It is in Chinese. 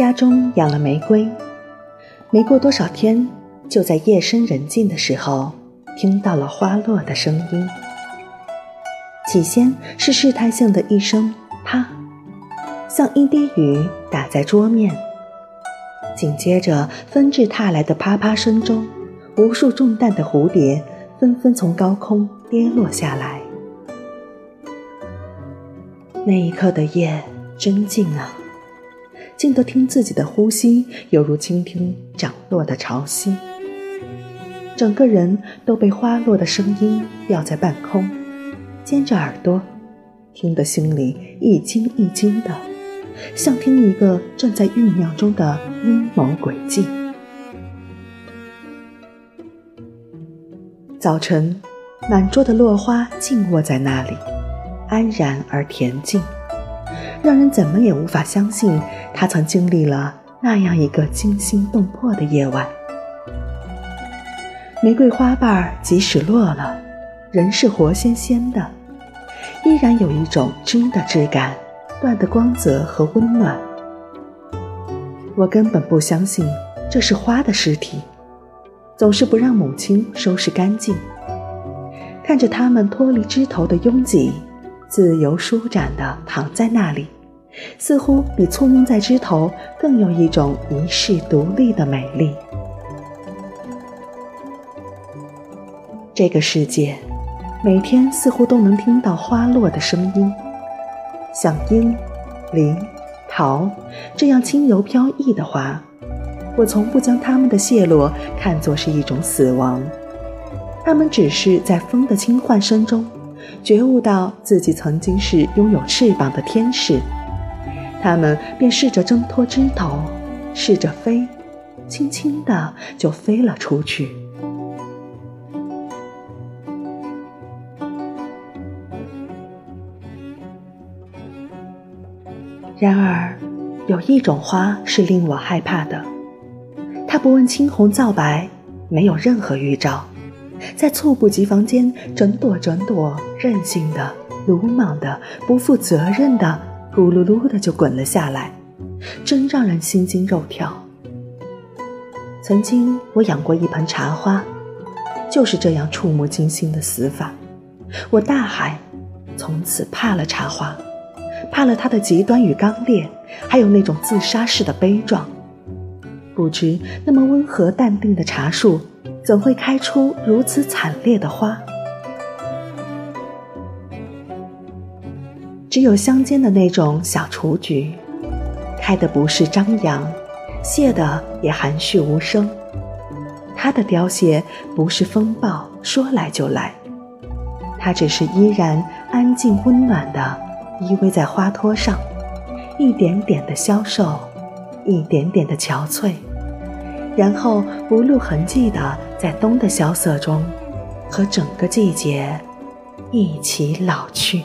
家中养了玫瑰，没过多少天，就在夜深人静的时候，听到了花落的声音。起先是试探性的一声“啪”，像一滴雨打在桌面。紧接着，纷至沓来的啪啪声中，无数中弹的蝴蝶纷纷从高空跌落下来。那一刻的夜真静啊，静得听自己的呼吸，犹如倾听涨落的潮汐。整个人都被花落的声音吊在半空，尖着耳朵，听得心里一惊一惊的。像听一个正在酝酿中的阴谋诡计。早晨，满桌的落花静卧在那里，安然而恬静，让人怎么也无法相信，他曾经历了那样一个惊心动魄的夜晚。玫瑰花瓣即使落了，仍是活鲜鲜的，依然有一种枝的质感。断的光泽和温暖，我根本不相信这是花的尸体，总是不让母亲收拾干净。看着它们脱离枝头的拥挤，自由舒展地躺在那里，似乎比簇拥在枝头更有一种遗世独立的美丽。这个世界，每天似乎都能听到花落的声音。像樱、梨、桃这样轻柔飘逸的花，我从不将它们的谢落看作是一种死亡。它们只是在风的轻唤声中，觉悟到自己曾经是拥有翅膀的天使。它们便试着挣脱枝头，试着飞，轻轻地就飞了出去。然而，有一种花是令我害怕的。它不问青红皂白，没有任何预兆，在猝不及防间，整朵整朵任性的、鲁莽的、不负责任的，咕噜噜的就滚了下来，真让人心惊肉跳。曾经我养过一盆茶花，就是这样触目惊心的死法。我大喊，从此怕了茶花。怕了它的极端与刚烈，还有那种自杀式的悲壮。不知那么温和淡定的茶树，怎会开出如此惨烈的花？只有乡间的那种小雏菊，开的不是张扬，谢的也含蓄无声。它的凋谢不是风暴说来就来，它只是依然安静温暖的。依偎在花托上，一点点的消瘦，一点点的憔悴，然后不露痕迹的在冬的萧瑟中，和整个季节一起老去。